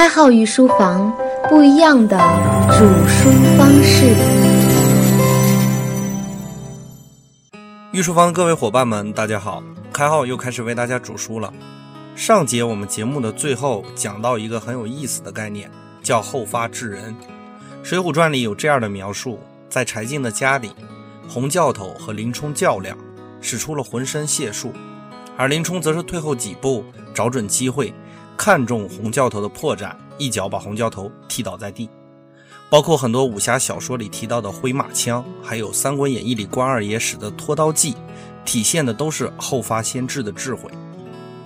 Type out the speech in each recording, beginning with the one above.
开号御书房，不一样的煮书方式。御书房的各位伙伴们，大家好！开号又开始为大家煮书了。上节我们节目的最后讲到一个很有意思的概念，叫后发制人。《水浒传》里有这样的描述：在柴进的家里，洪教头和林冲较量，使出了浑身解数，而林冲则是退后几步，找准机会。看中洪教头的破绽，一脚把洪教头踢倒在地。包括很多武侠小说里提到的挥马枪，还有《三国演义》里关二爷使的拖刀计，体现的都是后发先至的智慧。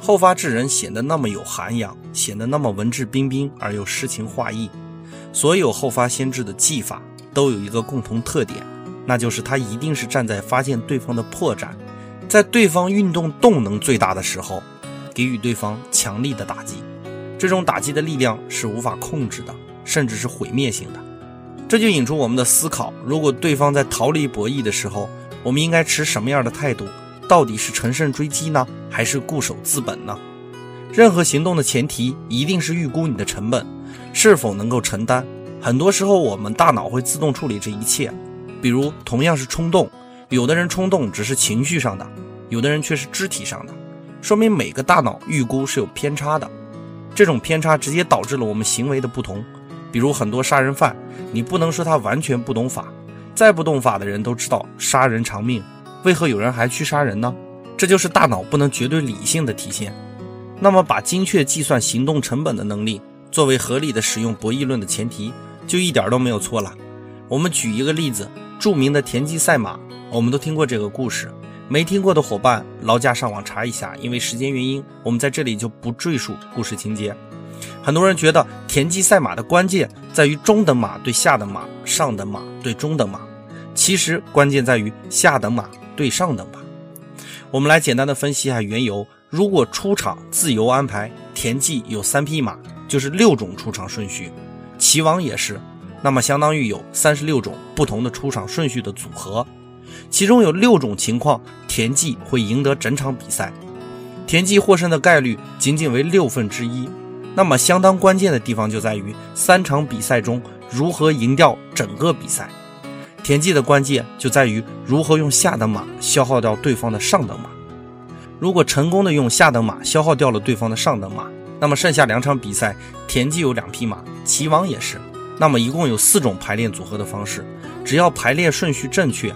后发制人显得那么有涵养，显得那么文质彬彬而又诗情画意。所有后发先至的技法都有一个共同特点，那就是他一定是站在发现对方的破绽，在对方运动动能最大的时候。给予对方强力的打击，这种打击的力量是无法控制的，甚至是毁灭性的。这就引出我们的思考：如果对方在逃离博弈的时候，我们应该持什么样的态度？到底是乘胜追击呢，还是固守自本呢？任何行动的前提一定是预估你的成本是否能够承担。很多时候，我们大脑会自动处理这一切。比如，同样是冲动，有的人冲动只是情绪上的，有的人却是肢体上的。说明每个大脑预估是有偏差的，这种偏差直接导致了我们行为的不同。比如很多杀人犯，你不能说他完全不懂法，再不懂法的人都知道杀人偿命，为何有人还去杀人呢？这就是大脑不能绝对理性的体现。那么，把精确计算行动成本的能力作为合理的使用博弈论的前提，就一点都没有错了。我们举一个例子，著名的田忌赛马，我们都听过这个故事。没听过的伙伴，劳驾上网查一下。因为时间原因，我们在这里就不赘述故事情节。很多人觉得田忌赛马的关键在于中等马对下等马，上等马对中等马。其实关键在于下等马对上等马。我们来简单的分析一下缘由。如果出场自由安排，田忌有三匹马，就是六种出场顺序；齐王也是，那么相当于有三十六种不同的出场顺序的组合。其中有六种情况，田忌会赢得整场比赛，田忌获胜的概率仅仅为六分之一。那么相当关键的地方就在于三场比赛中如何赢掉整个比赛。田忌的关键就在于如何用下等马消耗掉对方的上等马。如果成功的用下等马消耗掉了对方的上等马，那么剩下两场比赛，田忌有两匹马，齐王也是。那么一共有四种排列组合的方式，只要排列顺序正确。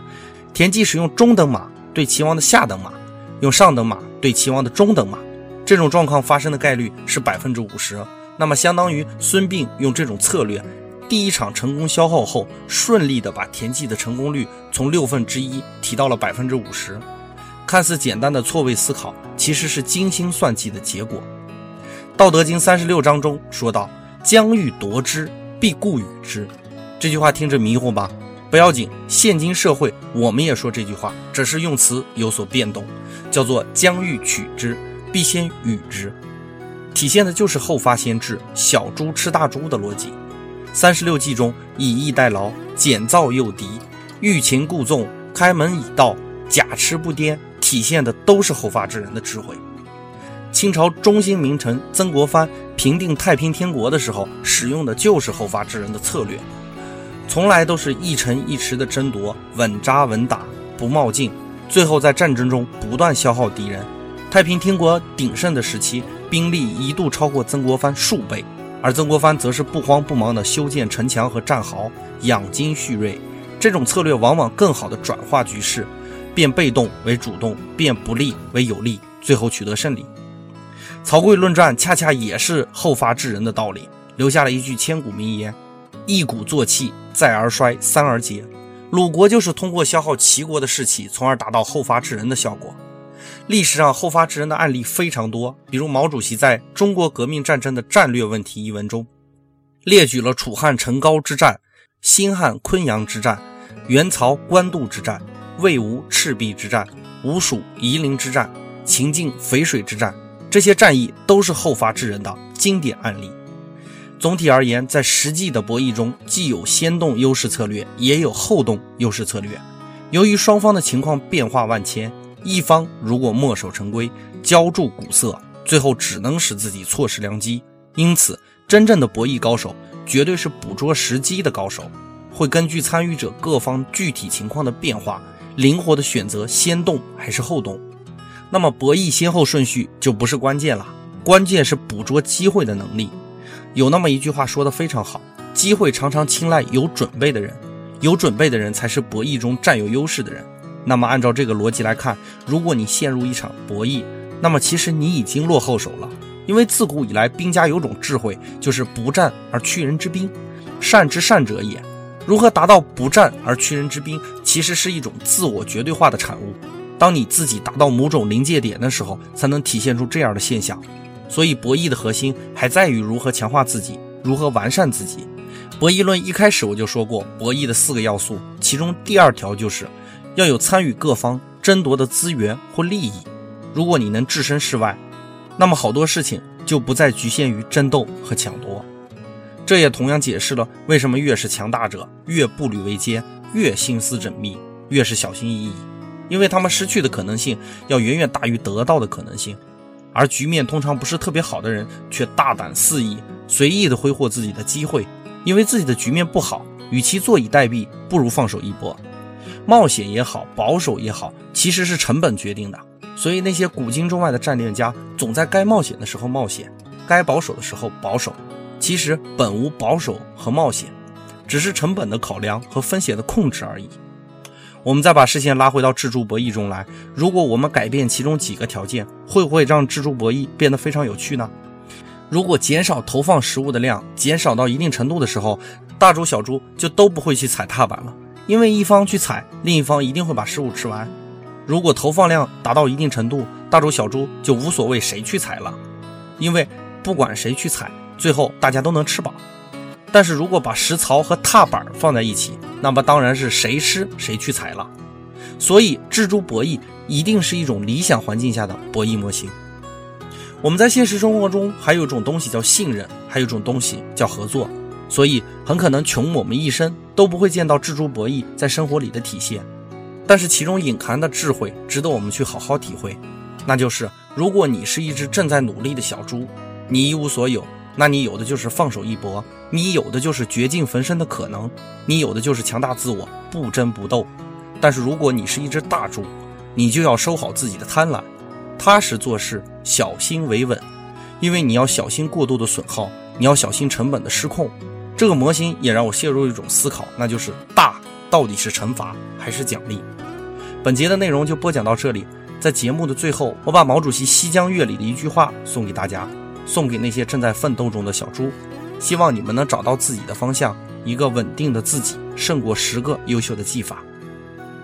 田忌使用中等马对齐王的下等马，用上等马对齐王的中等马，这种状况发生的概率是百分之五十。那么相当于孙膑用这种策略，第一场成功消耗后，顺利的把田忌的成功率从六分之一提到了百分之五十。看似简单的错位思考，其实是精心算计的结果。道德经三十六章中说道：“将欲夺之，必固与之。”这句话听着迷糊吧？不要紧，现今社会我们也说这句话，只是用词有所变动，叫做“将欲取之，必先予之”，体现的就是后发先至、小猪吃大猪的逻辑。三十六计中以逸待劳、简造诱敌、欲擒故纵、开门以道、假痴不颠，体现的都是后发制人的智慧。清朝中兴名臣曾国藩平定太平天国的时候，使用的就是后发制人的策略。从来都是一城一池的争夺，稳扎稳打，不冒进，最后在战争中不断消耗敌人。太平天国鼎盛的时期，兵力一度超过曾国藩数倍，而曾国藩则是不慌不忙地修建城墙和战壕，养精蓄锐。这种策略往往更好地转化局势，变被动为主动，变不利为有利，最后取得胜利。曹刿论战恰恰也是后发制人的道理，留下了一句千古名言。一鼓作气，再而衰，三而竭。鲁国就是通过消耗齐国的士气，从而达到后发制人的效果。历史上后发制人的案例非常多，比如毛主席在中国革命战争的战略问题一文中，列举了楚汉成高之战、新汉昆阳之战、元曹官渡之战、魏吴赤壁之战、吴蜀夷陵之战、秦晋淝水之战，这些战役都是后发制人的经典案例。总体而言，在实际的博弈中，既有先动优势策略，也有后动优势策略。由于双方的情况变化万千，一方如果墨守成规、浇筑古色，最后只能使自己错失良机。因此，真正的博弈高手绝对是捕捉时机的高手，会根据参与者各方具体情况的变化，灵活的选择先动还是后动。那么博弈先后顺序就不是关键了，关键是捕捉机会的能力。有那么一句话说的非常好，机会常常青睐有准备的人，有准备的人才是博弈中占有优势的人。那么按照这个逻辑来看，如果你陷入一场博弈，那么其实你已经落后手了。因为自古以来，兵家有种智慧，就是不战而屈人之兵，善之善者也。如何达到不战而屈人之兵，其实是一种自我绝对化的产物。当你自己达到某种临界点的时候，才能体现出这样的现象。所以，博弈的核心还在于如何强化自己，如何完善自己。博弈论一开始我就说过，博弈的四个要素，其中第二条就是。要有参与各方争夺的资源或利益。如果你能置身事外，那么好多事情就不再局限于争斗和抢夺。这也同样解释了为什么越是强大者越步履维艰，越心思缜密，越是小心翼翼，因为他们失去的可能性要远远大于得到的可能性。而局面通常不是特别好的人，却大胆肆意、随意的挥霍自己的机会，因为自己的局面不好，与其坐以待毙，不如放手一搏。冒险也好，保守也好，其实是成本决定的。所以那些古今中外的战略家，总在该冒险的时候冒险，该保守的时候保守。其实本无保守和冒险，只是成本的考量和风险的控制而已。我们再把视线拉回到制猪博弈中来，如果我们改变其中几个条件，会不会让制猪博弈变得非常有趣呢？如果减少投放食物的量，减少到一定程度的时候，大猪小猪就都不会去踩踏板了。因为一方去踩，另一方一定会把食物吃完。如果投放量达到一定程度，大猪小猪就无所谓谁去踩了，因为不管谁去踩，最后大家都能吃饱。但是如果把食槽和踏板放在一起，那么当然是谁吃谁去踩了。所以，蜘蛛博弈一定是一种理想环境下的博弈模型。我们在现实生活中还有一种东西叫信任，还有一种东西叫合作。所以很可能穷我们一生都不会见到蜘蛛博弈在生活里的体现，但是其中隐含的智慧值得我们去好好体会。那就是如果你是一只正在努力的小猪，你一无所有，那你有的就是放手一搏，你有的就是绝境逢生的可能，你有的就是强大自我，不争不斗。但是如果你是一只大猪，你就要收好自己的贪婪，踏实做事，小心维稳，因为你要小心过度的损耗，你要小心成本的失控。这个模型也让我陷入一种思考，那就是大到底是惩罚还是奖励？本节的内容就播讲到这里，在节目的最后，我把毛主席《西江月》里的一句话送给大家，送给那些正在奋斗中的小猪，希望你们能找到自己的方向，一个稳定的自己胜过十个优秀的技法。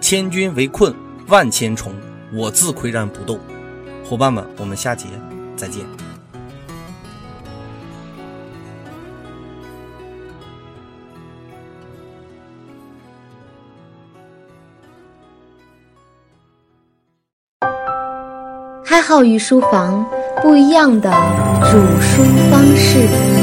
千军围困万千重，我自岿然不动。伙伴们，我们下节再见。开号御书房，不一样的煮书方式。